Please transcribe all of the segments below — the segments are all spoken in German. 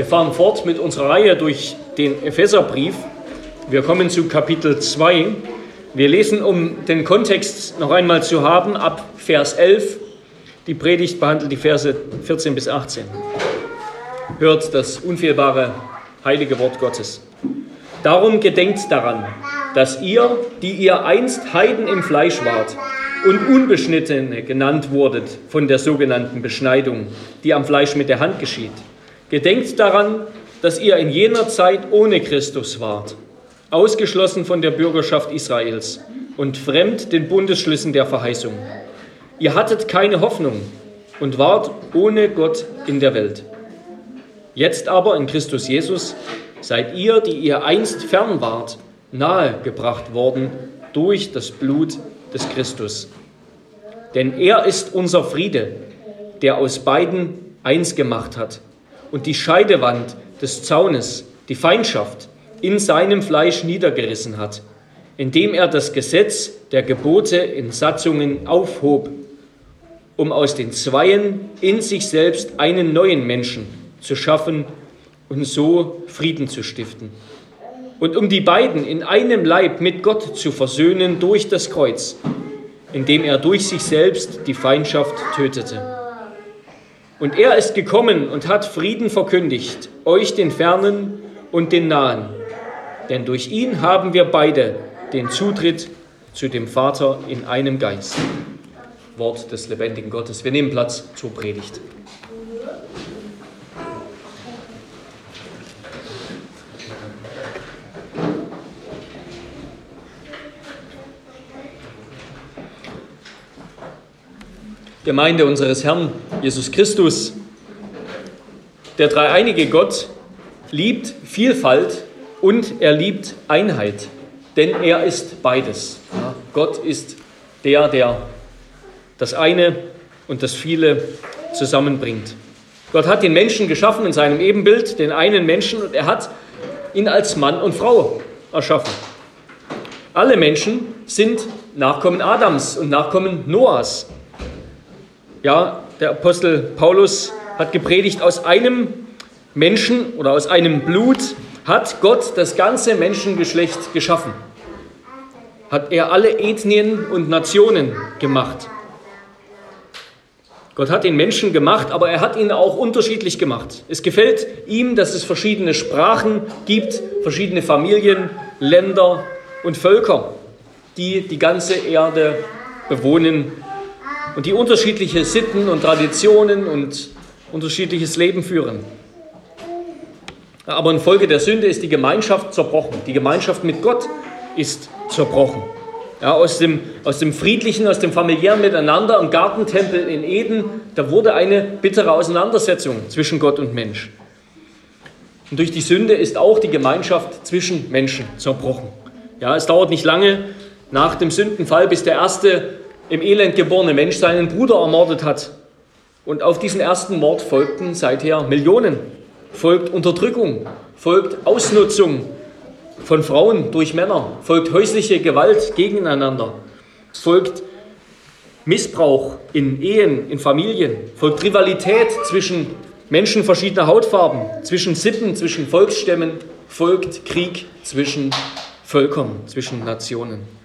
Wir fahren fort mit unserer Reihe durch den Epheserbrief. Wir kommen zu Kapitel 2. Wir lesen, um den Kontext noch einmal zu haben, ab Vers 11. Die Predigt behandelt die Verse 14 bis 18. Hört das unfehlbare, heilige Wort Gottes. Darum gedenkt daran, dass ihr, die ihr einst Heiden im Fleisch wart und Unbeschnittene genannt wurdet von der sogenannten Beschneidung, die am Fleisch mit der Hand geschieht, Gedenkt daran, dass ihr in jener Zeit ohne Christus wart, ausgeschlossen von der Bürgerschaft Israels und fremd den Bundesschlüssen der Verheißung. Ihr hattet keine Hoffnung und wart ohne Gott in der Welt. Jetzt aber in Christus Jesus seid ihr, die ihr einst fern wart, nahe gebracht worden durch das Blut des Christus. Denn er ist unser Friede, der aus beiden eins gemacht hat und die Scheidewand des Zaunes, die Feindschaft, in seinem Fleisch niedergerissen hat, indem er das Gesetz der Gebote in Satzungen aufhob, um aus den Zweien in sich selbst einen neuen Menschen zu schaffen und so Frieden zu stiften. Und um die beiden in einem Leib mit Gott zu versöhnen durch das Kreuz, indem er durch sich selbst die Feindschaft tötete. Und er ist gekommen und hat Frieden verkündigt, euch den Fernen und den Nahen. Denn durch ihn haben wir beide den Zutritt zu dem Vater in einem Geist. Wort des lebendigen Gottes. Wir nehmen Platz zur Predigt. Gemeinde unseres Herrn Jesus Christus. Der dreieinige Gott liebt Vielfalt und er liebt Einheit, denn er ist beides. Ja, Gott ist der, der das eine und das viele zusammenbringt. Gott hat den Menschen geschaffen in seinem Ebenbild, den einen Menschen, und er hat ihn als Mann und Frau erschaffen. Alle Menschen sind Nachkommen Adams und Nachkommen Noahs. Ja, der Apostel Paulus hat gepredigt, aus einem Menschen oder aus einem Blut hat Gott das ganze Menschengeschlecht geschaffen. Hat er alle Ethnien und Nationen gemacht. Gott hat den Menschen gemacht, aber er hat ihn auch unterschiedlich gemacht. Es gefällt ihm, dass es verschiedene Sprachen gibt, verschiedene Familien, Länder und Völker, die die ganze Erde bewohnen und die unterschiedliche Sitten und Traditionen und unterschiedliches Leben führen. Aber infolge der Sünde ist die Gemeinschaft zerbrochen. Die Gemeinschaft mit Gott ist zerbrochen. Ja, aus, dem, aus dem friedlichen, aus dem familiären Miteinander im Gartentempel in Eden, da wurde eine bittere Auseinandersetzung zwischen Gott und Mensch. Und durch die Sünde ist auch die Gemeinschaft zwischen Menschen zerbrochen. Ja, es dauert nicht lange nach dem Sündenfall, bis der erste im Elend geborene Mensch seinen Bruder ermordet hat. Und auf diesen ersten Mord folgten seither Millionen. Folgt Unterdrückung, folgt Ausnutzung von Frauen durch Männer, folgt häusliche Gewalt gegeneinander, folgt Missbrauch in Ehen, in Familien, folgt Rivalität zwischen Menschen verschiedener Hautfarben, zwischen Sippen, zwischen Volksstämmen, folgt Krieg zwischen Völkern, zwischen Nationen.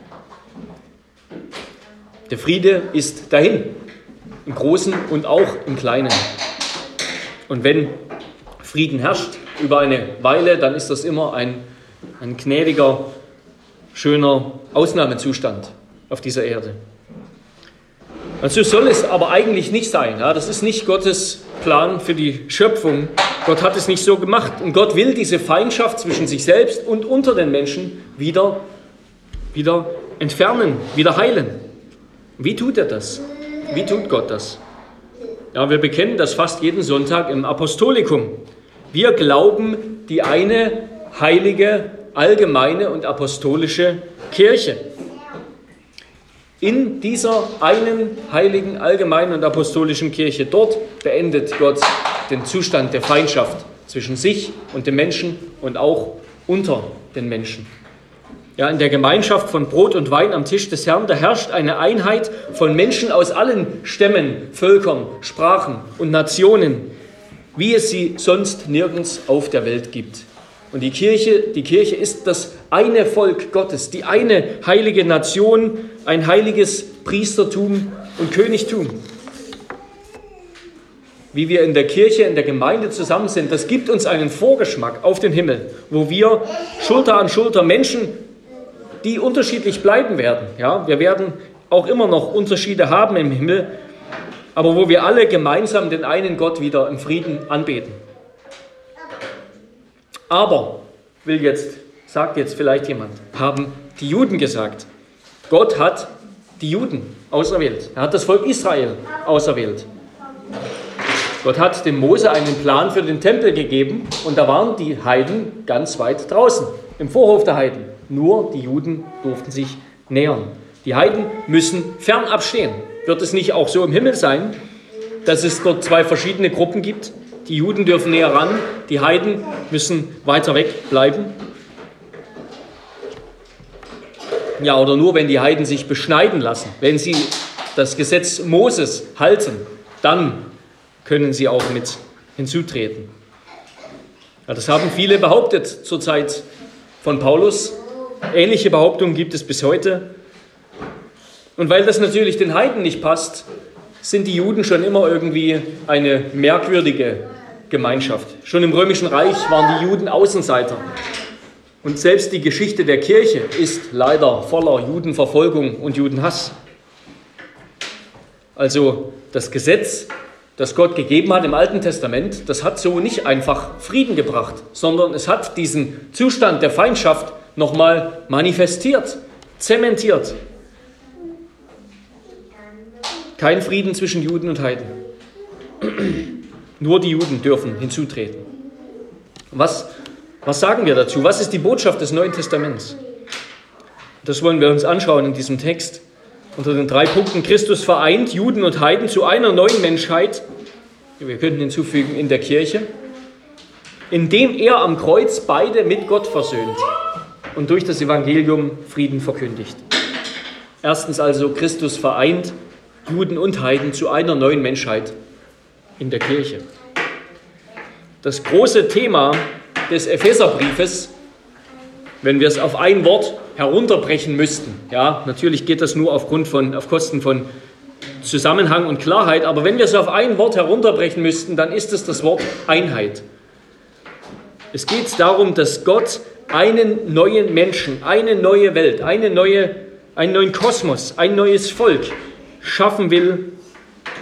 Der Friede ist dahin, im Großen und auch im Kleinen. Und wenn Frieden herrscht über eine Weile, dann ist das immer ein, ein gnädiger, schöner Ausnahmezustand auf dieser Erde. Und so soll es aber eigentlich nicht sein. Ja? Das ist nicht Gottes Plan für die Schöpfung. Gott hat es nicht so gemacht. Und Gott will diese Feindschaft zwischen sich selbst und unter den Menschen wieder, wieder entfernen, wieder heilen. Wie tut er das? Wie tut Gott das? Ja, wir bekennen das fast jeden Sonntag im Apostolikum. Wir glauben die eine heilige, allgemeine und apostolische Kirche. In dieser einen heiligen, allgemeinen und apostolischen Kirche, dort beendet Gott den Zustand der Feindschaft zwischen sich und dem Menschen und auch unter den Menschen. Ja, in der Gemeinschaft von Brot und Wein am Tisch des Herrn, da herrscht eine Einheit von Menschen aus allen Stämmen, Völkern, Sprachen und Nationen, wie es sie sonst nirgends auf der Welt gibt. Und die Kirche, die Kirche ist das eine Volk Gottes, die eine heilige Nation, ein heiliges Priestertum und Königtum. Wie wir in der Kirche, in der Gemeinde zusammen sind, das gibt uns einen Vorgeschmack auf den Himmel, wo wir Schulter an Schulter Menschen, die unterschiedlich bleiben werden. Ja, wir werden auch immer noch Unterschiede haben im Himmel, aber wo wir alle gemeinsam den einen Gott wieder im Frieden anbeten. Aber, will jetzt, sagt jetzt vielleicht jemand, haben die Juden gesagt. Gott hat die Juden auserwählt. Er hat das Volk Israel auserwählt. Gott hat dem Mose einen Plan für den Tempel gegeben und da waren die Heiden ganz weit draußen, im Vorhof der Heiden. Nur die Juden durften sich nähern. Die Heiden müssen fernab stehen. Wird es nicht auch so im Himmel sein, dass es dort zwei verschiedene Gruppen gibt? Die Juden dürfen näher ran, die Heiden müssen weiter weg bleiben. Ja, oder nur wenn die Heiden sich beschneiden lassen, wenn sie das Gesetz Moses halten, dann können sie auch mit hinzutreten. Ja, das haben viele behauptet zur Zeit von Paulus. Ähnliche Behauptungen gibt es bis heute. Und weil das natürlich den Heiden nicht passt, sind die Juden schon immer irgendwie eine merkwürdige Gemeinschaft. Schon im Römischen Reich waren die Juden Außenseiter. Und selbst die Geschichte der Kirche ist leider voller Judenverfolgung und Judenhass. Also das Gesetz, das Gott gegeben hat im Alten Testament, das hat so nicht einfach Frieden gebracht, sondern es hat diesen Zustand der Feindschaft nochmal manifestiert, zementiert. Kein Frieden zwischen Juden und Heiden. Nur die Juden dürfen hinzutreten. Was, was sagen wir dazu? Was ist die Botschaft des Neuen Testaments? Das wollen wir uns anschauen in diesem Text. Unter den drei Punkten Christus vereint Juden und Heiden zu einer neuen Menschheit. Wir könnten hinzufügen in der Kirche, indem er am Kreuz beide mit Gott versöhnt und durch das Evangelium Frieden verkündigt. Erstens also Christus vereint Juden und Heiden zu einer neuen Menschheit in der Kirche. Das große Thema des Epheserbriefes, wenn wir es auf ein Wort herunterbrechen müssten, ja, natürlich geht das nur aufgrund von, auf Kosten von Zusammenhang und Klarheit, aber wenn wir es auf ein Wort herunterbrechen müssten, dann ist es das Wort Einheit. Es geht darum, dass Gott einen neuen Menschen, eine neue Welt, eine neue, einen neuen Kosmos, ein neues Volk schaffen will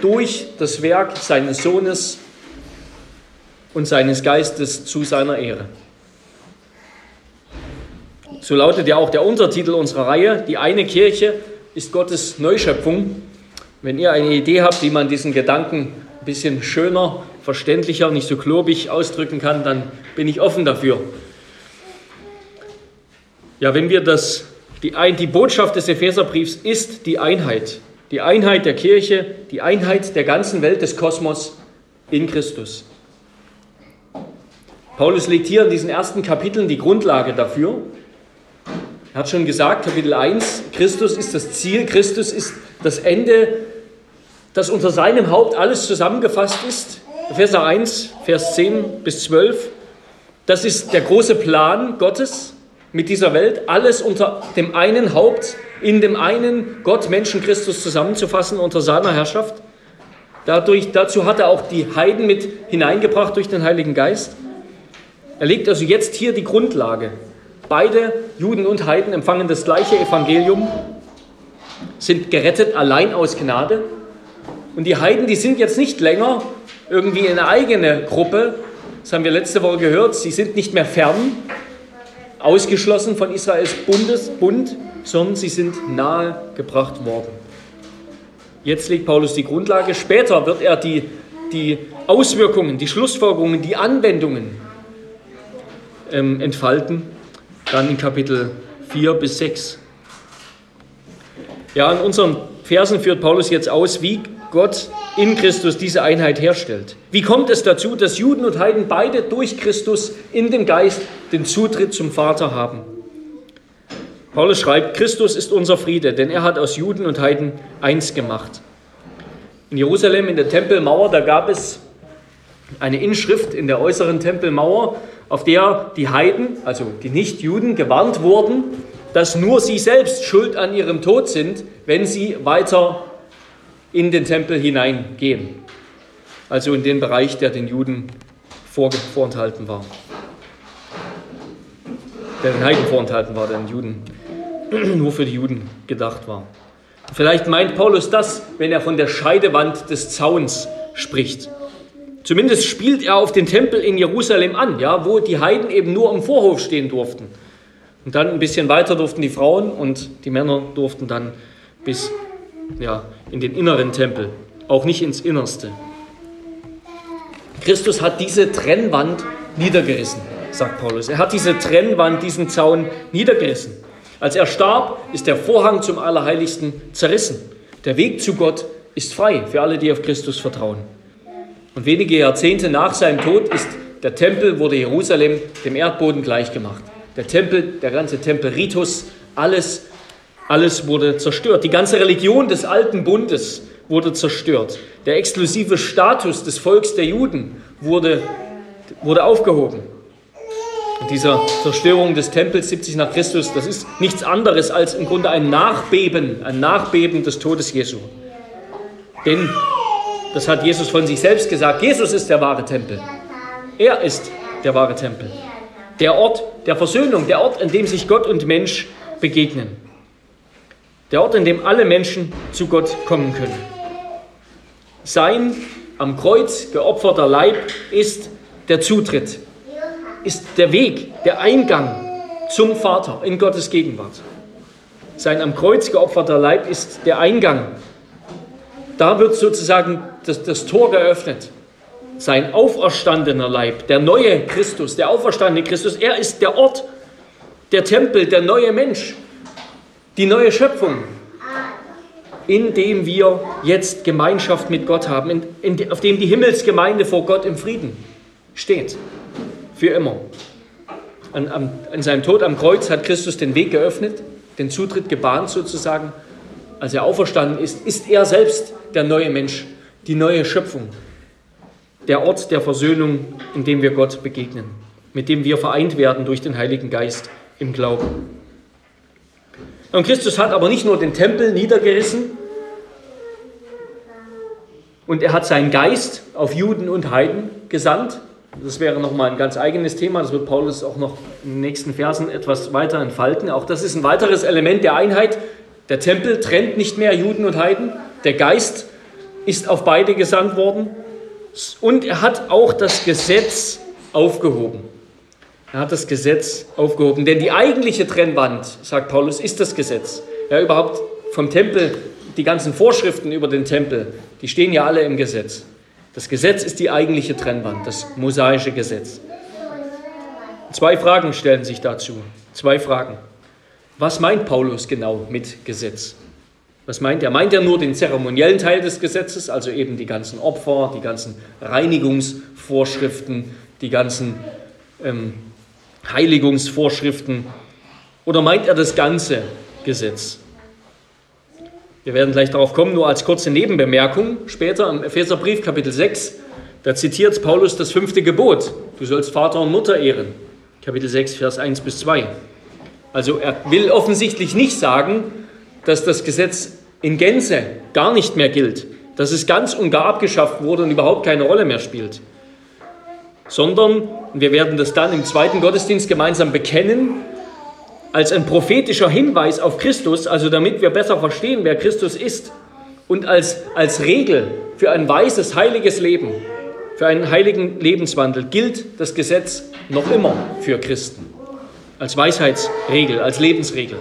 durch das Werk seines Sohnes und seines Geistes zu seiner Ehre. So lautet ja auch der Untertitel unserer Reihe, die eine Kirche ist Gottes Neuschöpfung. Wenn ihr eine Idee habt, wie man diesen Gedanken ein bisschen schöner, verständlicher, nicht so klobig ausdrücken kann, dann bin ich offen dafür. Ja, wenn wir das, die, die Botschaft des Epheserbriefs ist die Einheit die Einheit der Kirche, die Einheit der ganzen Welt des Kosmos in Christus. Paulus legt hier in diesen ersten Kapiteln die Grundlage dafür. Er hat schon gesagt, Kapitel 1, Christus ist das Ziel, Christus ist das Ende, das unter seinem Haupt alles zusammengefasst ist. Epheser 1, Vers 10 bis 12. Das ist der große Plan Gottes mit dieser Welt, alles unter dem einen Haupt, in dem einen Gott, Menschen, Christus zusammenzufassen unter seiner Herrschaft. Dadurch, dazu hat er auch die Heiden mit hineingebracht durch den Heiligen Geist. Er legt also jetzt hier die Grundlage. Beide, Juden und Heiden, empfangen das gleiche Evangelium, sind gerettet allein aus Gnade. Und die Heiden, die sind jetzt nicht länger irgendwie eine eigene Gruppe. Das haben wir letzte Woche gehört. Sie sind nicht mehr fern, ausgeschlossen von Israels Bundesbund, sondern sie sind nahe gebracht worden. Jetzt legt Paulus die Grundlage. Später wird er die, die Auswirkungen, die Schlussfolgerungen, die Anwendungen ähm, entfalten. Dann in Kapitel 4 bis 6. Ja, in unseren Versen führt Paulus jetzt aus, wie Gott in Christus diese Einheit herstellt. Wie kommt es dazu, dass Juden und Heiden beide durch Christus in dem Geist den Zutritt zum Vater haben? Paulus schreibt, Christus ist unser Friede, denn er hat aus Juden und Heiden eins gemacht. In Jerusalem, in der Tempelmauer, da gab es eine Inschrift in der äußeren Tempelmauer, auf der die Heiden, also die Nichtjuden, gewarnt wurden, dass nur sie selbst schuld an ihrem Tod sind, wenn sie weiter in den Tempel hineingehen. Also in den Bereich, der den Juden vorenthalten war. Der den Heiden vorenthalten war, den Juden nur für die Juden gedacht war. Vielleicht meint Paulus das, wenn er von der Scheidewand des Zauns spricht. Zumindest spielt er auf den Tempel in Jerusalem an, ja, wo die Heiden eben nur im Vorhof stehen durften. Und dann ein bisschen weiter durften die Frauen und die Männer durften dann bis ja, in den inneren Tempel, auch nicht ins Innerste. Christus hat diese Trennwand niedergerissen, sagt Paulus. Er hat diese Trennwand, diesen Zaun niedergerissen. Als er starb, ist der Vorhang zum Allerheiligsten zerrissen. Der Weg zu Gott ist frei für alle, die auf Christus vertrauen. Und wenige Jahrzehnte nach seinem Tod ist der Tempel, wurde Jerusalem dem Erdboden gleichgemacht. Der Tempel, der ganze Tempelritus, alles, alles wurde zerstört. Die ganze Religion des alten Bundes wurde zerstört. Der exklusive Status des Volks der Juden wurde, wurde aufgehoben. Dieser Zerstörung des Tempels 70 nach Christus, das ist nichts anderes als im Grunde ein Nachbeben, ein Nachbeben des Todes Jesu. Denn das hat Jesus von sich selbst gesagt. Jesus ist der wahre Tempel. Er ist der wahre Tempel. Der Ort der Versöhnung, der Ort, an dem sich Gott und Mensch begegnen. Der Ort, an dem alle Menschen zu Gott kommen können. Sein am Kreuz geopferter Leib ist der Zutritt, ist der Weg, der Eingang zum Vater in Gottes Gegenwart. Sein am Kreuz geopferter Leib ist der Eingang da wird sozusagen das, das Tor geöffnet. Sein auferstandener Leib, der neue Christus, der auferstandene Christus, er ist der Ort, der Tempel, der neue Mensch, die neue Schöpfung, in dem wir jetzt Gemeinschaft mit Gott haben, in, in, auf dem die Himmelsgemeinde vor Gott im Frieden steht. Für immer. An, an, an seinem Tod am Kreuz hat Christus den Weg geöffnet, den Zutritt gebahnt sozusagen als er auferstanden ist, ist er selbst der neue Mensch, die neue Schöpfung, der Ort der Versöhnung, in dem wir Gott begegnen, mit dem wir vereint werden durch den Heiligen Geist im Glauben. Und Christus hat aber nicht nur den Tempel niedergerissen, und er hat seinen Geist auf Juden und Heiden gesandt. Das wäre nochmal ein ganz eigenes Thema. Das wird Paulus auch noch in den nächsten Versen etwas weiter entfalten. Auch das ist ein weiteres Element der Einheit der Tempel trennt nicht mehr Juden und Heiden. Der Geist ist auf beide gesandt worden. Und er hat auch das Gesetz aufgehoben. Er hat das Gesetz aufgehoben. Denn die eigentliche Trennwand, sagt Paulus, ist das Gesetz. Ja, überhaupt vom Tempel, die ganzen Vorschriften über den Tempel, die stehen ja alle im Gesetz. Das Gesetz ist die eigentliche Trennwand, das mosaische Gesetz. Zwei Fragen stellen sich dazu. Zwei Fragen. Was meint Paulus genau mit Gesetz? Was meint er? Meint er nur den zeremoniellen Teil des Gesetzes, also eben die ganzen Opfer, die ganzen Reinigungsvorschriften, die ganzen ähm, Heiligungsvorschriften? Oder meint er das ganze Gesetz? Wir werden gleich darauf kommen, nur als kurze Nebenbemerkung. Später im Epheserbrief Kapitel 6, da zitiert Paulus das fünfte Gebot. Du sollst Vater und Mutter ehren. Kapitel 6, Vers 1 bis 2. Also er will offensichtlich nicht sagen, dass das Gesetz in Gänze gar nicht mehr gilt, dass es ganz und gar abgeschafft wurde und überhaupt keine Rolle mehr spielt, sondern, wir werden das dann im zweiten Gottesdienst gemeinsam bekennen, als ein prophetischer Hinweis auf Christus, also damit wir besser verstehen, wer Christus ist, und als, als Regel für ein weißes, heiliges Leben, für einen heiligen Lebenswandel gilt das Gesetz noch immer für Christen als Weisheitsregel, als Lebensregel.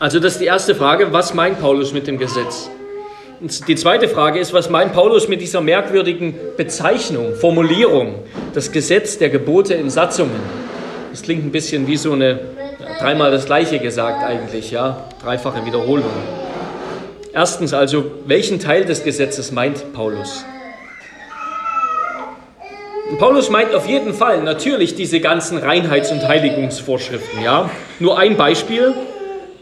Also das ist die erste Frage, was meint Paulus mit dem Gesetz? Und die zweite Frage ist, was meint Paulus mit dieser merkwürdigen Bezeichnung, Formulierung, das Gesetz der Gebote in Satzungen? Das klingt ein bisschen wie so eine, dreimal das gleiche gesagt eigentlich, ja, dreifache Wiederholung. Erstens also, welchen Teil des Gesetzes meint Paulus? Paulus meint auf jeden Fall natürlich diese ganzen Reinheits- und Heiligungsvorschriften. Ja? Nur ein Beispiel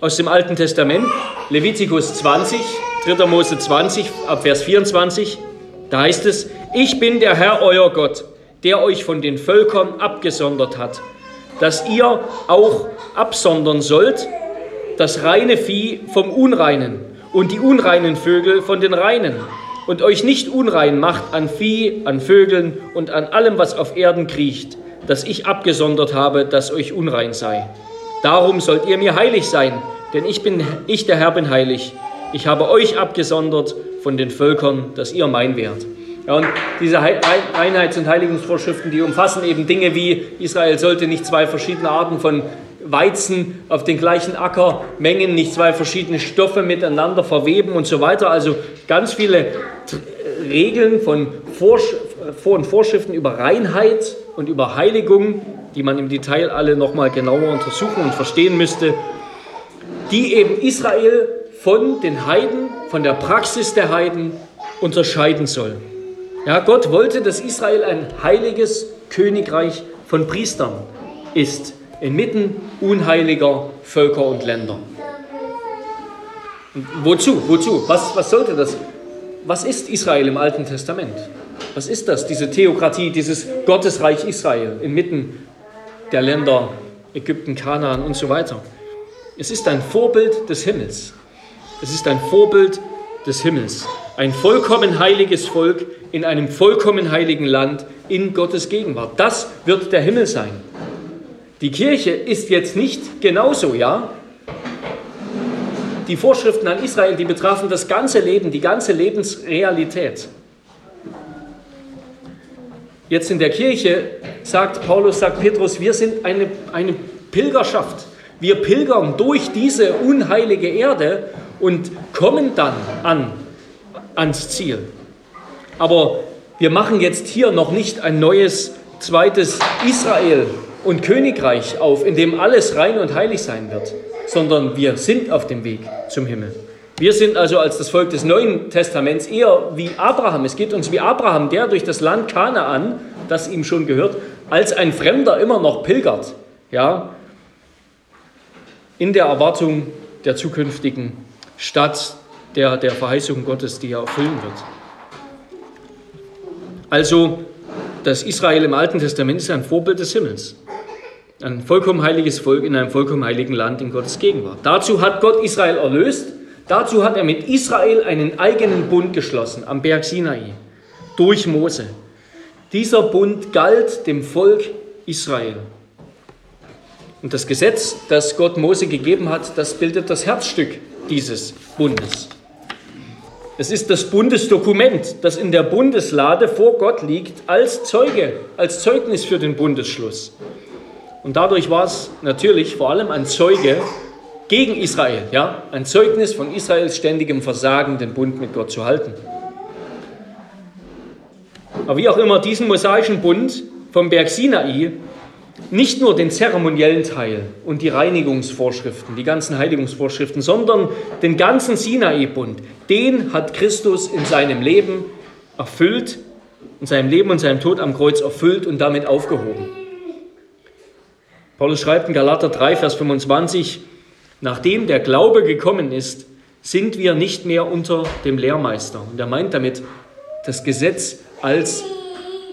aus dem Alten Testament, Levitikus 20, 3. Mose 20, ab Vers 24. Da heißt es, Ich bin der Herr, euer Gott, der euch von den Völkern abgesondert hat, dass ihr auch absondern sollt das reine Vieh vom Unreinen und die unreinen Vögel von den reinen und euch nicht unrein macht an Vieh, an Vögeln und an allem, was auf Erden kriecht, das ich abgesondert habe, dass euch unrein sei. Darum sollt ihr mir heilig sein, denn ich bin ich der Herr bin heilig. Ich habe euch abgesondert von den Völkern, dass ihr mein wärt. Ja, und diese Einheits- und Heiligungsvorschriften, die umfassen eben Dinge wie Israel sollte nicht zwei verschiedene Arten von Weizen auf den gleichen Ackermengen, nicht zwei verschiedene Stoffe miteinander verweben und so weiter. Also ganz viele Regeln von Vor- und Vorschriften über Reinheit und über Heiligung, die man im Detail alle nochmal genauer untersuchen und verstehen müsste, die eben Israel von den Heiden, von der Praxis der Heiden unterscheiden soll. Ja, Gott wollte, dass Israel ein heiliges Königreich von Priestern ist inmitten unheiliger Völker und Länder. Wozu? Wozu? Was, was sollte das? Was ist Israel im Alten Testament? Was ist das, diese Theokratie, dieses Gottesreich Israel inmitten der Länder Ägypten, Kanaan und so weiter? Es ist ein Vorbild des Himmels. Es ist ein Vorbild des Himmels. Ein vollkommen heiliges Volk in einem vollkommen heiligen Land in Gottes Gegenwart. Das wird der Himmel sein. Die Kirche ist jetzt nicht genauso, ja? Die Vorschriften an Israel, die betrafen das ganze Leben, die ganze Lebensrealität. Jetzt in der Kirche sagt Paulus, sagt Petrus, wir sind eine, eine Pilgerschaft. Wir pilgern durch diese unheilige Erde und kommen dann an, ans Ziel. Aber wir machen jetzt hier noch nicht ein neues zweites Israel, und Königreich auf, in dem alles rein und heilig sein wird, sondern wir sind auf dem Weg zum Himmel. Wir sind also als das Volk des Neuen Testaments eher wie Abraham. Es geht uns wie Abraham, der durch das Land Kanaan, das ihm schon gehört, als ein Fremder immer noch pilgert. Ja, in der Erwartung der zukünftigen Stadt der, der Verheißung Gottes, die er erfüllen wird. Also, das Israel im Alten Testament ist ein Vorbild des Himmels. Ein vollkommen heiliges Volk in einem vollkommen heiligen Land in Gottes Gegenwart. Dazu hat Gott Israel erlöst. Dazu hat er mit Israel einen eigenen Bund geschlossen am Berg Sinai durch Mose. Dieser Bund galt dem Volk Israel. Und das Gesetz, das Gott Mose gegeben hat, das bildet das Herzstück dieses Bundes. Es ist das Bundesdokument, das in der Bundeslade vor Gott liegt, als Zeuge, als Zeugnis für den Bundesschluss. Und dadurch war es natürlich vor allem ein Zeuge gegen Israel, ja, ein Zeugnis von Israels ständigem Versagen, den Bund mit Gott zu halten. Aber wie auch immer, diesen mosaischen Bund vom Berg Sinai, nicht nur den zeremoniellen Teil und die Reinigungsvorschriften, die ganzen Heiligungsvorschriften, sondern den ganzen Sinai-Bund, den hat Christus in seinem Leben erfüllt, in seinem Leben und seinem Tod am Kreuz erfüllt und damit aufgehoben. Paulus schreibt in Galater 3, Vers 25, nachdem der Glaube gekommen ist, sind wir nicht mehr unter dem Lehrmeister. Und er meint damit das Gesetz als,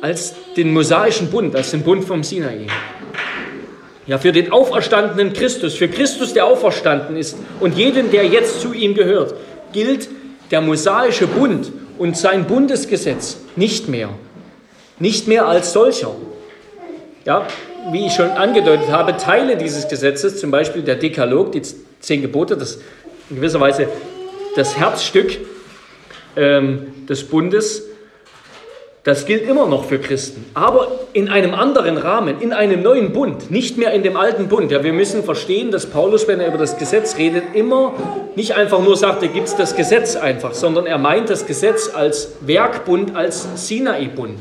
als den mosaischen Bund, als den Bund vom Sinai. Ja, für den auferstandenen Christus, für Christus, der auferstanden ist und jeden, der jetzt zu ihm gehört, gilt der mosaische Bund und sein Bundesgesetz nicht mehr. Nicht mehr als solcher. Ja, wie ich schon angedeutet habe, Teile dieses Gesetzes, zum Beispiel der Dekalog, die zehn Gebote, das in gewisser Weise das Herzstück ähm, des Bundes, das gilt immer noch für Christen, aber in einem anderen Rahmen, in einem neuen Bund, nicht mehr in dem alten Bund. Ja, wir müssen verstehen, dass Paulus, wenn er über das Gesetz redet, immer nicht einfach nur sagt, da gibt es das Gesetz einfach, sondern er meint das Gesetz als Werkbund, als Sinai-Bund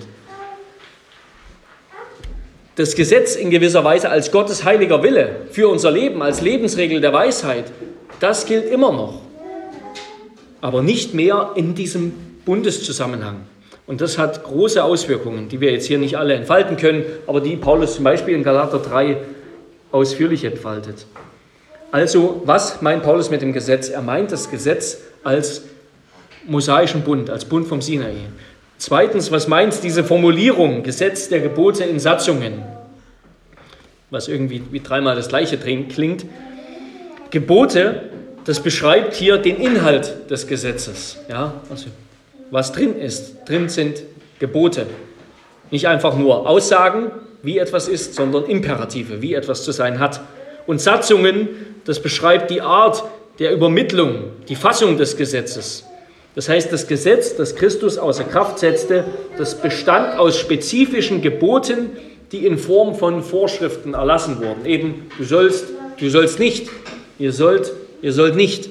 das Gesetz in gewisser Weise als Gottes heiliger Wille für unser Leben, als Lebensregel der Weisheit, das gilt immer noch. Aber nicht mehr in diesem Bundeszusammenhang. Und das hat große Auswirkungen, die wir jetzt hier nicht alle entfalten können, aber die Paulus zum Beispiel in Galater 3 ausführlich entfaltet. Also, was meint Paulus mit dem Gesetz? Er meint das Gesetz als mosaischen Bund, als Bund vom Sinai. Zweitens, was meint diese Formulierung Gesetz der Gebote in Satzungen? Was irgendwie wie dreimal das gleiche klingt. Gebote, das beschreibt hier den Inhalt des Gesetzes. Ja, also was drin ist. Drin sind Gebote. Nicht einfach nur Aussagen, wie etwas ist, sondern Imperative, wie etwas zu sein hat. Und Satzungen, das beschreibt die Art der Übermittlung, die Fassung des Gesetzes. Das heißt, das Gesetz, das Christus außer Kraft setzte, das bestand aus spezifischen Geboten, die in Form von Vorschriften erlassen wurden. Eben, du sollst, du sollst nicht, ihr sollt, ihr sollt nicht.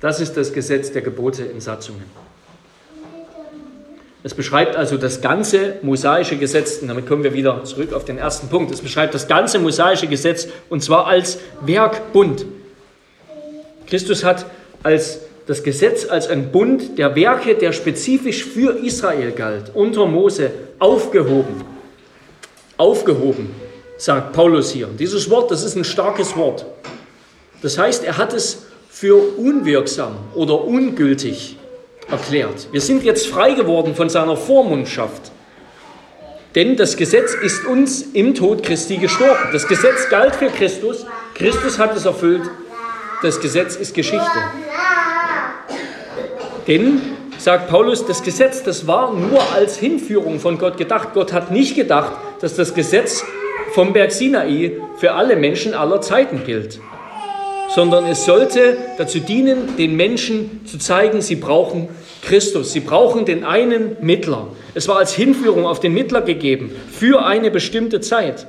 Das ist das Gesetz der Gebote in Satzungen. Es beschreibt also das ganze mosaische Gesetz, und damit kommen wir wieder zurück auf den ersten Punkt. Es beschreibt das ganze mosaische Gesetz und zwar als Werkbund. Christus hat als das Gesetz als ein Bund der Werke, der spezifisch für Israel galt, unter Mose aufgehoben. Aufgehoben, sagt Paulus hier. Dieses Wort, das ist ein starkes Wort. Das heißt, er hat es für unwirksam oder ungültig erklärt. Wir sind jetzt frei geworden von seiner Vormundschaft. Denn das Gesetz ist uns im Tod Christi gestorben. Das Gesetz galt für Christus. Christus hat es erfüllt. Das Gesetz ist Geschichte. Denn, sagt Paulus, das Gesetz, das war nur als Hinführung von Gott gedacht. Gott hat nicht gedacht, dass das Gesetz vom Berg Sinai für alle Menschen aller Zeiten gilt sondern es sollte dazu dienen, den Menschen zu zeigen, sie brauchen Christus, sie brauchen den einen Mittler. Es war als Hinführung auf den Mittler gegeben, für eine bestimmte Zeit.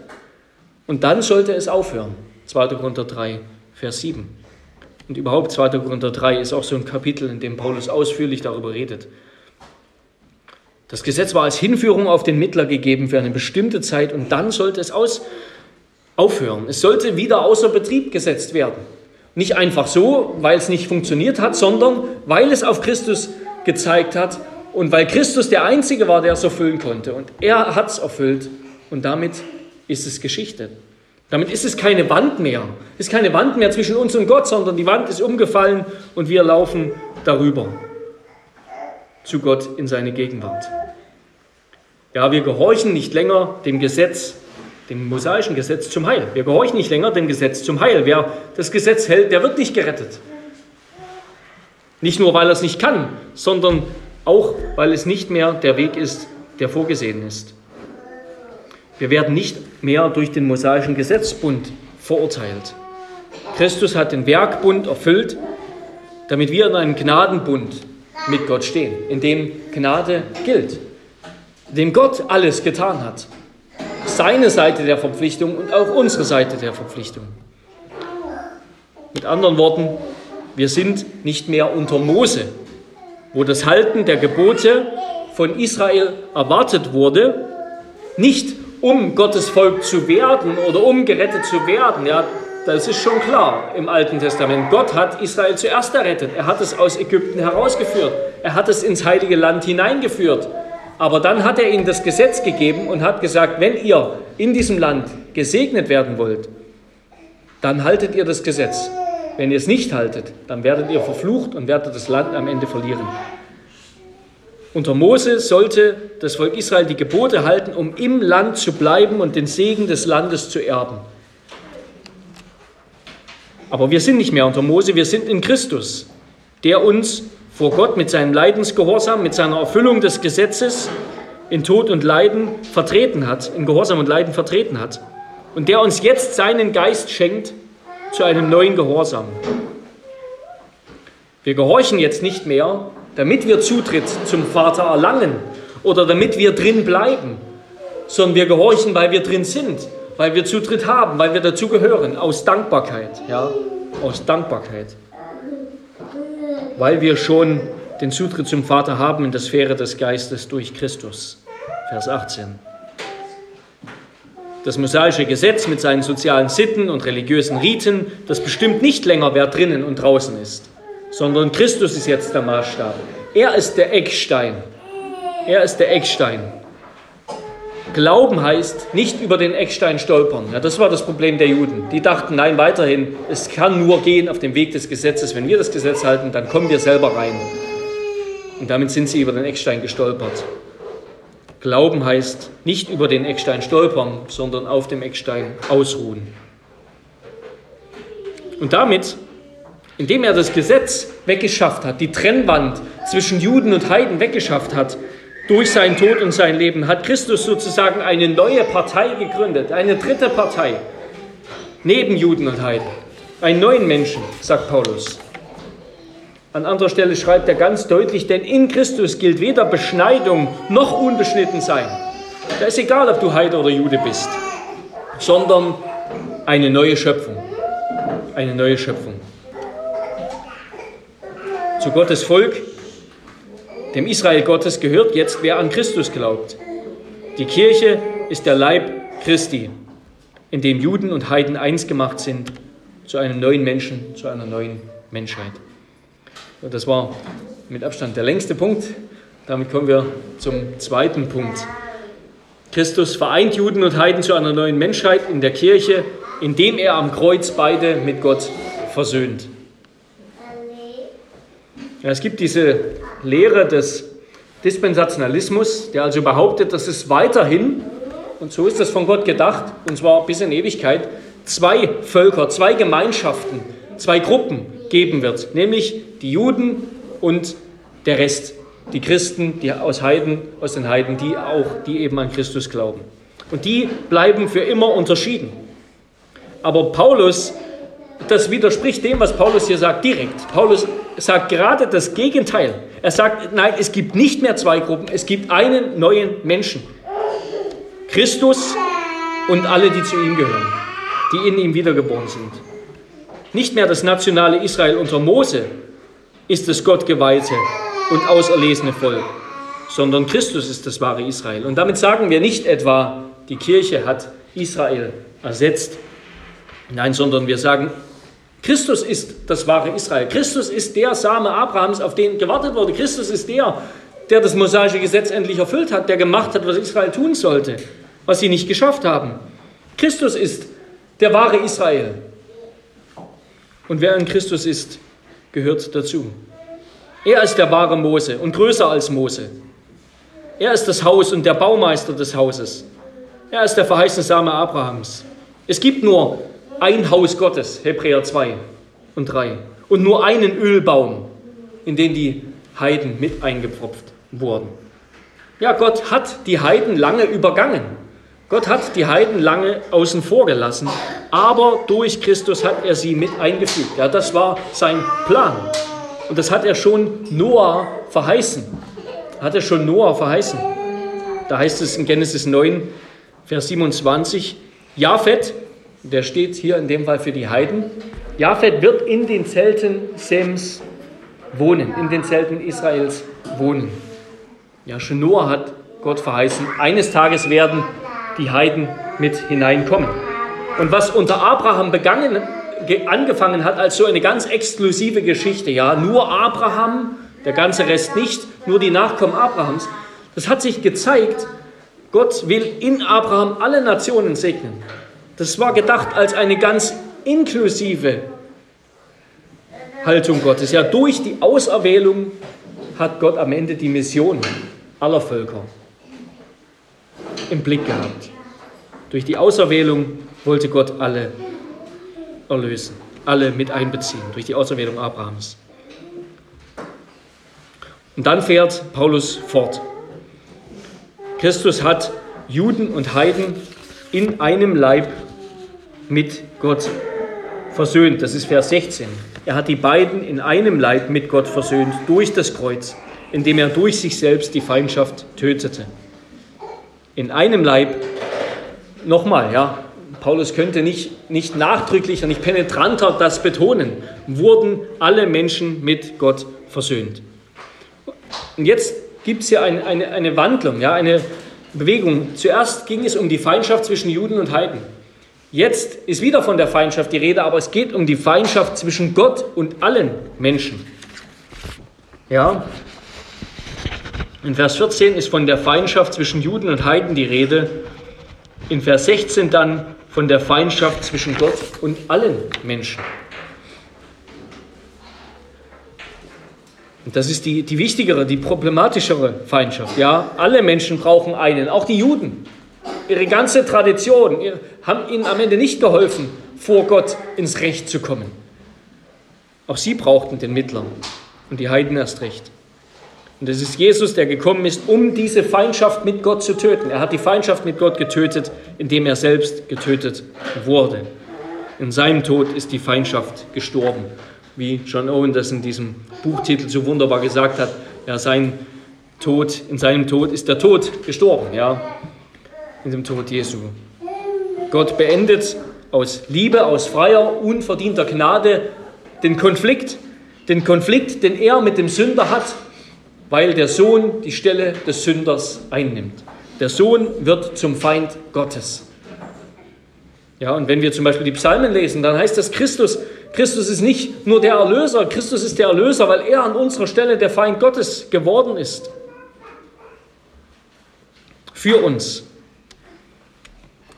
Und dann sollte es aufhören. 2. Korinther 3, Vers 7. Und überhaupt 2. Korinther 3 ist auch so ein Kapitel, in dem Paulus ausführlich darüber redet. Das Gesetz war als Hinführung auf den Mittler gegeben für eine bestimmte Zeit und dann sollte es aus, aufhören. Es sollte wieder außer Betrieb gesetzt werden. Nicht einfach so, weil es nicht funktioniert hat, sondern weil es auf Christus gezeigt hat und weil Christus der Einzige war, der es erfüllen konnte. Und er hat es erfüllt und damit ist es Geschichte. Damit ist es keine Wand mehr. Es ist keine Wand mehr zwischen uns und Gott, sondern die Wand ist umgefallen und wir laufen darüber zu Gott in seine Gegenwart. Ja, wir gehorchen nicht länger dem Gesetz, dem mosaischen Gesetz zum Heil. Wir gehorchen nicht länger dem Gesetz zum Heil. Wer das Gesetz hält, der wird nicht gerettet. Nicht nur, weil er es nicht kann, sondern auch, weil es nicht mehr der Weg ist, der vorgesehen ist. Wir werden nicht mehr durch den mosaischen Gesetzbund verurteilt. Christus hat den Werkbund erfüllt, damit wir in einem Gnadenbund mit Gott stehen, in dem Gnade gilt, in dem Gott alles getan hat seine Seite der Verpflichtung und auch unsere Seite der Verpflichtung. Mit anderen Worten, wir sind nicht mehr unter Mose, wo das Halten der Gebote von Israel erwartet wurde, nicht um Gottes Volk zu werden oder um gerettet zu werden. Ja, das ist schon klar im Alten Testament. Gott hat Israel zuerst errettet. Er hat es aus Ägypten herausgeführt. Er hat es ins heilige Land hineingeführt. Aber dann hat er ihnen das Gesetz gegeben und hat gesagt, wenn ihr in diesem Land gesegnet werden wollt, dann haltet ihr das Gesetz. Wenn ihr es nicht haltet, dann werdet ihr verflucht und werdet das Land am Ende verlieren. Unter Mose sollte das Volk Israel die Gebote halten, um im Land zu bleiben und den Segen des Landes zu erben. Aber wir sind nicht mehr unter Mose, wir sind in Christus, der uns vor Gott mit seinem Leidensgehorsam, mit seiner Erfüllung des Gesetzes in Tod und Leiden vertreten hat, in Gehorsam und Leiden vertreten hat. Und der uns jetzt seinen Geist schenkt zu einem neuen Gehorsam. Wir gehorchen jetzt nicht mehr, damit wir Zutritt zum Vater erlangen oder damit wir drin bleiben, sondern wir gehorchen, weil wir drin sind, weil wir Zutritt haben, weil wir dazugehören, aus Dankbarkeit, ja, aus Dankbarkeit weil wir schon den Zutritt zum Vater haben in der Sphäre des Geistes durch Christus. Vers 18. Das mosaische Gesetz mit seinen sozialen Sitten und religiösen Riten, das bestimmt nicht länger, wer drinnen und draußen ist, sondern Christus ist jetzt der Maßstab. Er ist der Eckstein. Er ist der Eckstein. Glauben heißt nicht über den Eckstein stolpern. Ja, das war das Problem der Juden. Die dachten, nein, weiterhin, es kann nur gehen auf dem Weg des Gesetzes. Wenn wir das Gesetz halten, dann kommen wir selber rein. Und damit sind sie über den Eckstein gestolpert. Glauben heißt nicht über den Eckstein stolpern, sondern auf dem Eckstein ausruhen. Und damit, indem er das Gesetz weggeschafft hat, die Trennwand zwischen Juden und Heiden weggeschafft hat, durch seinen Tod und sein Leben, hat Christus sozusagen eine neue Partei gegründet, eine dritte Partei, neben Juden und Heiden. Einen neuen Menschen, sagt Paulus. An anderer Stelle schreibt er ganz deutlich, denn in Christus gilt weder Beschneidung noch unbeschnitten sein. Da ist egal, ob du Heide oder Jude bist, sondern eine neue Schöpfung. Eine neue Schöpfung. Zu Gottes Volk, dem Israel Gottes, gehört jetzt, wer an Christus glaubt. Die Kirche ist der Leib Christi, in dem Juden und Heiden eins gemacht sind zu einem neuen Menschen, zu einer neuen Menschheit. Das war mit Abstand der längste Punkt. Damit kommen wir zum zweiten Punkt. Christus vereint Juden und Heiden zu einer neuen Menschheit in der Kirche, indem er am Kreuz beide mit Gott versöhnt. Ja, es gibt diese Lehre des Dispensationalismus, der also behauptet, dass es weiterhin, und so ist das von Gott gedacht, und zwar bis in Ewigkeit, zwei Völker, zwei Gemeinschaften, zwei Gruppen geben wird, nämlich die Juden und der Rest, die Christen, die aus Heiden, aus den Heiden, die auch, die eben an Christus glauben. Und die bleiben für immer unterschieden. Aber Paulus, das widerspricht dem, was Paulus hier sagt, direkt. Paulus sagt gerade das Gegenteil. Er sagt, nein, es gibt nicht mehr zwei Gruppen, es gibt einen neuen Menschen. Christus und alle, die zu ihm gehören, die in ihm wiedergeboren sind. Nicht mehr das nationale Israel unter Mose ist das Gottgeweihte und auserlesene Volk, sondern Christus ist das wahre Israel. Und damit sagen wir nicht etwa, die Kirche hat Israel ersetzt. Nein, sondern wir sagen, Christus ist das wahre Israel. Christus ist der Same Abrahams, auf den gewartet wurde. Christus ist der, der das mosaische Gesetz endlich erfüllt hat, der gemacht hat, was Israel tun sollte, was sie nicht geschafft haben. Christus ist der wahre Israel. Und wer in Christus ist, gehört dazu. Er ist der wahre Mose und größer als Mose. Er ist das Haus und der Baumeister des Hauses. Er ist der verheißene Same Abrahams. Es gibt nur ein Haus Gottes, Hebräer 2 und 3, und nur einen Ölbaum, in den die Heiden mit eingepfropft wurden. Ja, Gott hat die Heiden lange übergangen. Gott hat die Heiden lange außen vor gelassen, aber durch Christus hat er sie mit eingefügt. Ja, das war sein Plan. Und das hat er schon Noah verheißen. Hat er schon Noah verheißen. Da heißt es in Genesis 9, Vers 27, Japhet, der steht hier in dem Fall für die Heiden, Japhet wird in den Zelten Sems wohnen, in den Zelten Israels wohnen. Ja, schon Noah hat Gott verheißen, eines Tages werden die Heiden mit hineinkommen. Und was unter Abraham begangen, angefangen hat als so eine ganz exklusive Geschichte, ja, nur Abraham, der ganze Rest nicht, nur die Nachkommen Abrahams, das hat sich gezeigt, Gott will in Abraham alle Nationen segnen. Das war gedacht als eine ganz inklusive Haltung Gottes. Ja, durch die Auserwählung hat Gott am Ende die Mission aller Völker im Blick gehabt. Durch die Auserwählung wollte Gott alle erlösen, alle mit einbeziehen, durch die Auserwählung Abrahams. Und dann fährt Paulus fort. Christus hat Juden und Heiden in einem Leib mit Gott versöhnt. Das ist Vers 16. Er hat die beiden in einem Leib mit Gott versöhnt durch das Kreuz, indem er durch sich selbst die Feindschaft tötete in einem Leib, nochmal, ja, Paulus könnte nicht, nicht nachdrücklicher, nicht penetranter das betonen, wurden alle Menschen mit Gott versöhnt. Und jetzt gibt es hier eine, eine, eine Wandlung, ja, eine Bewegung. Zuerst ging es um die Feindschaft zwischen Juden und Heiden. Jetzt ist wieder von der Feindschaft die Rede, aber es geht um die Feindschaft zwischen Gott und allen Menschen. Ja, in Vers 14 ist von der Feindschaft zwischen Juden und Heiden die Rede. In Vers 16 dann von der Feindschaft zwischen Gott und allen Menschen. Und das ist die, die wichtigere, die problematischere Feindschaft. Ja, alle Menschen brauchen einen, auch die Juden. Ihre ganze Tradition haben ihnen am Ende nicht geholfen, vor Gott ins Recht zu kommen. Auch sie brauchten den Mittler und die Heiden erst recht. Und es ist Jesus, der gekommen ist, um diese Feindschaft mit Gott zu töten. Er hat die Feindschaft mit Gott getötet, indem er selbst getötet wurde. In seinem Tod ist die Feindschaft gestorben. Wie John Owen das in diesem Buchtitel so wunderbar gesagt hat, ja, sein Tod, in seinem Tod ist der Tod gestorben, ja, in dem Tod Jesu. Gott beendet aus Liebe, aus freier, unverdienter Gnade den Konflikt, den Konflikt, den er mit dem Sünder hat, weil der Sohn die Stelle des Sünders einnimmt. Der Sohn wird zum Feind Gottes. Ja, und wenn wir zum Beispiel die Psalmen lesen, dann heißt das, Christus, Christus ist nicht nur der Erlöser, Christus ist der Erlöser, weil er an unserer Stelle der Feind Gottes geworden ist. Für uns.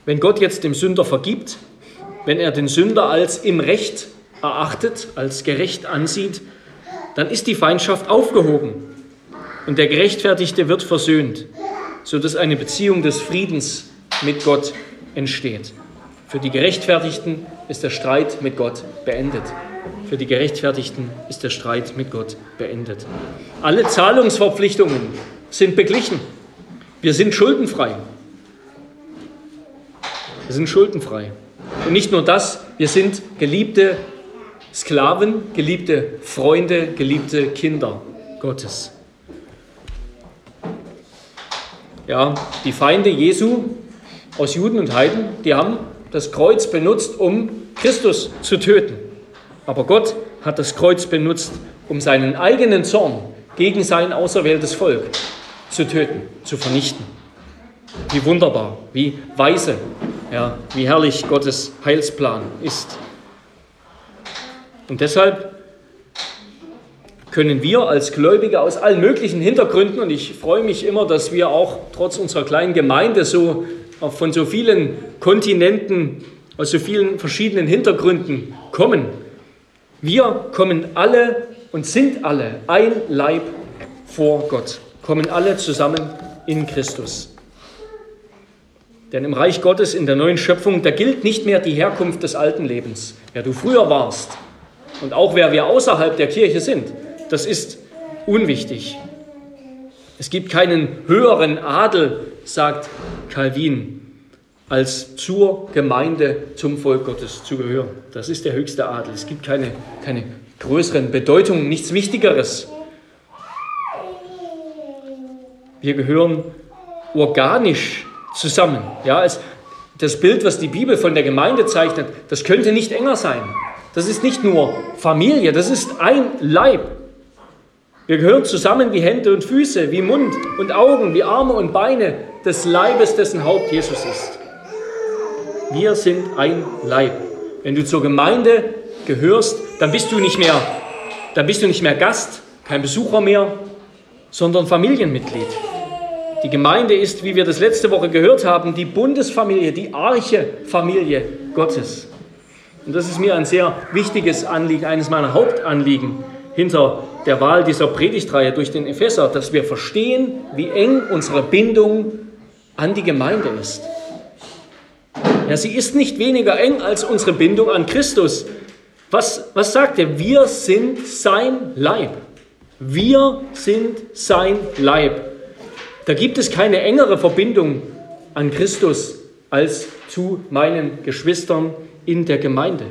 Wenn Gott jetzt dem Sünder vergibt, wenn er den Sünder als im Recht erachtet, als gerecht ansieht, dann ist die Feindschaft aufgehoben und der Gerechtfertigte wird versöhnt, sodass eine Beziehung des Friedens mit Gott entsteht. Für die Gerechtfertigten ist der Streit mit Gott beendet. Für die Gerechtfertigten ist der Streit mit Gott beendet. Alle Zahlungsverpflichtungen sind beglichen. Wir sind schuldenfrei. Wir sind schuldenfrei. Und nicht nur das, wir sind geliebte Sklaven, geliebte Freunde, geliebte Kinder Gottes. Ja, die Feinde Jesu aus Juden und Heiden, die haben das Kreuz benutzt, um Christus zu töten. Aber Gott hat das Kreuz benutzt, um seinen eigenen Zorn gegen sein auserwähltes Volk zu töten, zu vernichten. Wie wunderbar, wie weise, ja, wie herrlich Gottes Heilsplan ist. Und deshalb können wir als Gläubige aus allen möglichen Hintergründen, und ich freue mich immer, dass wir auch trotz unserer kleinen Gemeinde so von so vielen Kontinenten, aus so vielen verschiedenen Hintergründen kommen. Wir kommen alle und sind alle ein Leib vor Gott, kommen alle zusammen in Christus. Denn im Reich Gottes, in der neuen Schöpfung, da gilt nicht mehr die Herkunft des alten Lebens, wer du früher warst und auch wer wir außerhalb der Kirche sind. Das ist unwichtig. Es gibt keinen höheren Adel, sagt Calvin, als zur Gemeinde, zum Volk Gottes zu gehören. Das ist der höchste Adel. Es gibt keine, keine größeren Bedeutungen, nichts Wichtigeres. Wir gehören organisch zusammen. Ja, es, das Bild, was die Bibel von der Gemeinde zeichnet, das könnte nicht enger sein. Das ist nicht nur Familie, das ist ein Leib. Wir gehören zusammen wie Hände und Füße, wie Mund und Augen, wie Arme und Beine des Leibes, dessen Haupt Jesus ist. Wir sind ein Leib. Wenn du zur Gemeinde gehörst, dann bist du nicht mehr, dann bist du nicht mehr Gast, kein Besucher mehr, sondern Familienmitglied. Die Gemeinde ist, wie wir das letzte Woche gehört haben, die Bundesfamilie, die Arche-Familie Gottes. Und das ist mir ein sehr wichtiges Anliegen, eines meiner Hauptanliegen hinter der Wahl dieser Predigtreihe durch den Epheser, dass wir verstehen, wie eng unsere Bindung an die Gemeinde ist. Ja, sie ist nicht weniger eng als unsere Bindung an Christus. Was, was sagt er? Wir sind sein Leib. Wir sind sein Leib. Da gibt es keine engere Verbindung an Christus als zu meinen Geschwistern in der Gemeinde.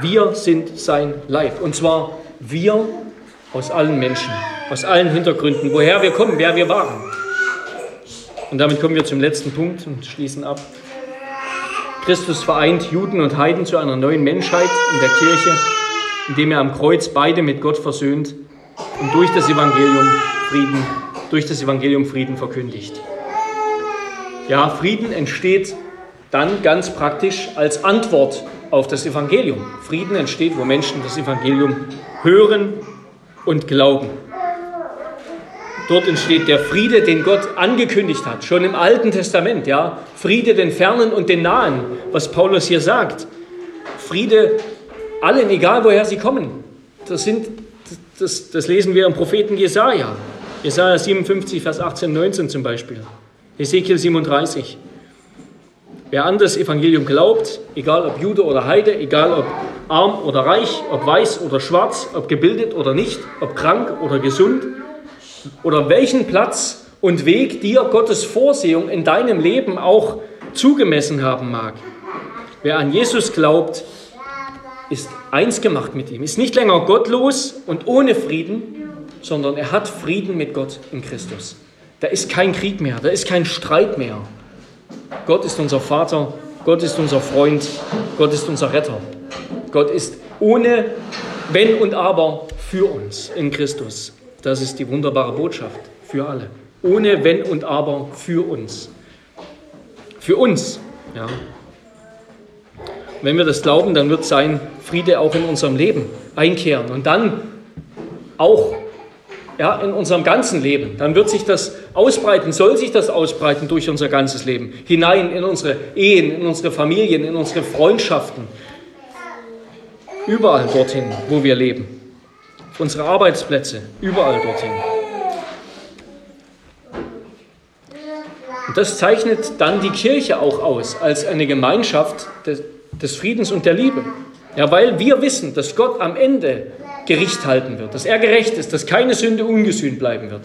Wir sind sein Leib. Und zwar wir aus allen Menschen, aus allen Hintergründen, woher wir kommen, wer wir waren. Und damit kommen wir zum letzten Punkt und schließen ab. Christus vereint Juden und Heiden zu einer neuen Menschheit in der Kirche, indem er am Kreuz beide mit Gott versöhnt und durch das Evangelium Frieden durch das Evangelium Frieden verkündigt. Ja, Frieden entsteht dann ganz praktisch als Antwort auf das Evangelium. Frieden entsteht, wo Menschen das Evangelium hören und glauben. Dort entsteht der Friede, den Gott angekündigt hat, schon im Alten Testament, ja. Friede den Fernen und den Nahen, was Paulus hier sagt. Friede allen, egal woher sie kommen. Das sind das, das lesen wir im Propheten Jesaja. Jesaja 57, Vers 18, 19 zum Beispiel. Ezekiel 37. Wer an das Evangelium glaubt, egal ob Jude oder Heide, egal ob arm oder reich, ob weiß oder schwarz, ob gebildet oder nicht, ob krank oder gesund, oder welchen Platz und Weg dir Gottes Vorsehung in deinem Leben auch zugemessen haben mag. Wer an Jesus glaubt, ist eins gemacht mit ihm, ist nicht länger gottlos und ohne Frieden, sondern er hat Frieden mit Gott in Christus. Da ist kein Krieg mehr, da ist kein Streit mehr. Gott ist unser Vater, Gott ist unser Freund, Gott ist unser Retter. Gott ist ohne Wenn und Aber für uns in Christus. Das ist die wunderbare Botschaft für alle. Ohne Wenn und Aber für uns. Für uns, ja. Wenn wir das glauben, dann wird sein Friede auch in unserem Leben einkehren und dann auch ja, in unserem ganzen Leben. Dann wird sich das ausbreiten, soll sich das ausbreiten durch unser ganzes Leben, hinein in unsere Ehen, in unsere Familien, in unsere Freundschaften, überall dorthin, wo wir leben unsere Arbeitsplätze, überall dorthin. Und das zeichnet dann die Kirche auch aus als eine Gemeinschaft des, des Friedens und der Liebe. Ja, weil wir wissen, dass Gott am Ende Gericht halten wird, dass er gerecht ist, dass keine Sünde ungesühnt bleiben wird,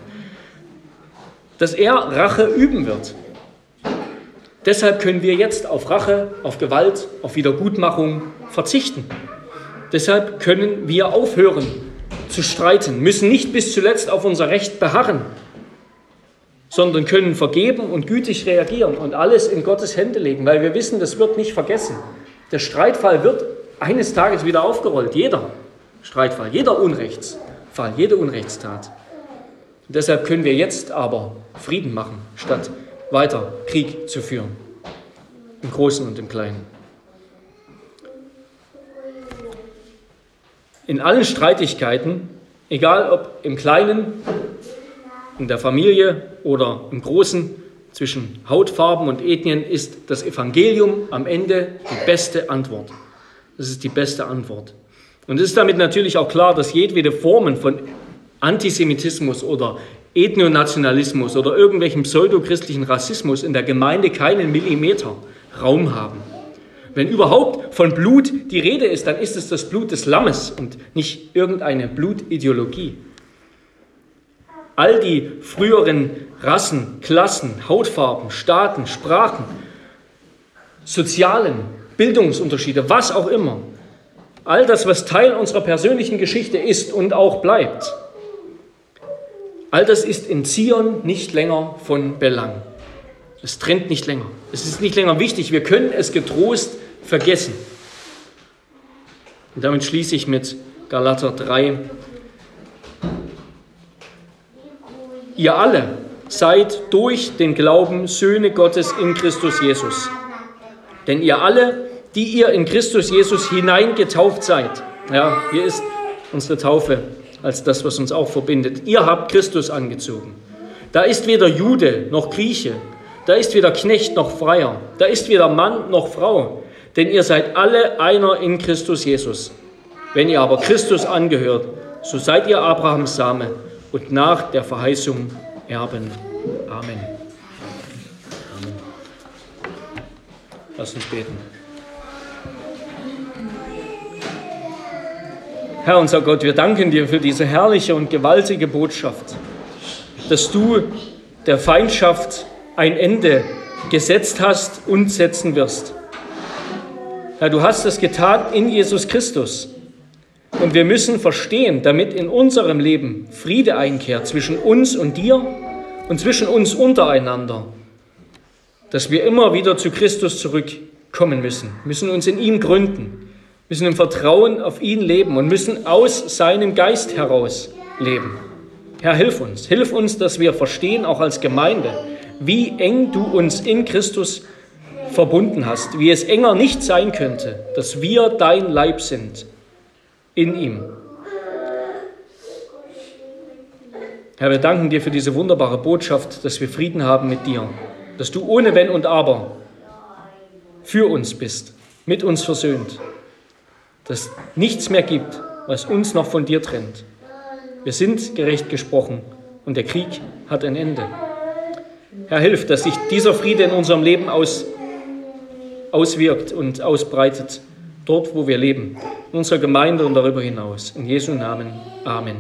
dass er Rache üben wird. Deshalb können wir jetzt auf Rache, auf Gewalt, auf Wiedergutmachung verzichten. Deshalb können wir aufhören, zu streiten, müssen nicht bis zuletzt auf unser Recht beharren, sondern können vergeben und gütig reagieren und alles in Gottes Hände legen, weil wir wissen, das wird nicht vergessen. Der Streitfall wird eines Tages wieder aufgerollt, jeder Streitfall, jeder Unrechtsfall, jede Unrechtstat. Und deshalb können wir jetzt aber Frieden machen, statt weiter Krieg zu führen, im Großen und im Kleinen. in allen Streitigkeiten, egal ob im Kleinen, in der Familie oder im Großen, zwischen Hautfarben und Ethnien, ist das Evangelium am Ende die beste Antwort. Das ist die beste Antwort. Und es ist damit natürlich auch klar, dass jedwede Formen von Antisemitismus oder Ethnonationalismus oder irgendwelchem pseudochristlichen Rassismus in der Gemeinde keinen Millimeter Raum haben. Wenn überhaupt von Blut die Rede ist, dann ist es das Blut des Lammes und nicht irgendeine Blutideologie. All die früheren Rassen, Klassen, Hautfarben, Staaten, Sprachen, sozialen Bildungsunterschiede, was auch immer, all das, was Teil unserer persönlichen Geschichte ist und auch bleibt, all das ist in Zion nicht länger von Belang. Es trennt nicht länger. Es ist nicht länger wichtig. Wir können es getrost vergessen. Und damit schließe ich mit Galater 3. Ihr alle seid durch den Glauben Söhne Gottes in Christus Jesus. Denn ihr alle, die ihr in Christus Jesus hineingetauft seid, ja, hier ist unsere Taufe als das, was uns auch verbindet. Ihr habt Christus angezogen. Da ist weder Jude noch Grieche, da ist weder Knecht noch Freier, da ist weder Mann noch Frau, denn ihr seid alle einer in Christus Jesus. Wenn ihr aber Christus angehört, so seid ihr Abrahams Same und nach der Verheißung Erben. Amen. Amen. Lass uns beten. Herr unser Gott, wir danken dir für diese herrliche und gewaltige Botschaft, dass du der Feindschaft ein Ende gesetzt hast und setzen wirst. Herr, du hast es getan in Jesus Christus. Und wir müssen verstehen, damit in unserem Leben Friede einkehrt zwischen uns und dir und zwischen uns untereinander, dass wir immer wieder zu Christus zurückkommen müssen, müssen uns in ihm gründen, müssen im Vertrauen auf ihn leben und müssen aus seinem Geist heraus leben. Herr, hilf uns, hilf uns, dass wir verstehen, auch als Gemeinde, wie eng du uns in Christus verbunden hast, wie es enger nicht sein könnte, dass wir dein Leib sind in ihm. Herr, wir danken dir für diese wunderbare Botschaft, dass wir Frieden haben mit dir, dass du ohne Wenn und Aber für uns bist, mit uns versöhnt, dass nichts mehr gibt, was uns noch von dir trennt. Wir sind gerecht gesprochen und der Krieg hat ein Ende. Herr, hilf, dass sich dieser Friede in unserem Leben aus, auswirkt und ausbreitet, dort, wo wir leben, in unserer Gemeinde und darüber hinaus. In Jesu Namen. Amen.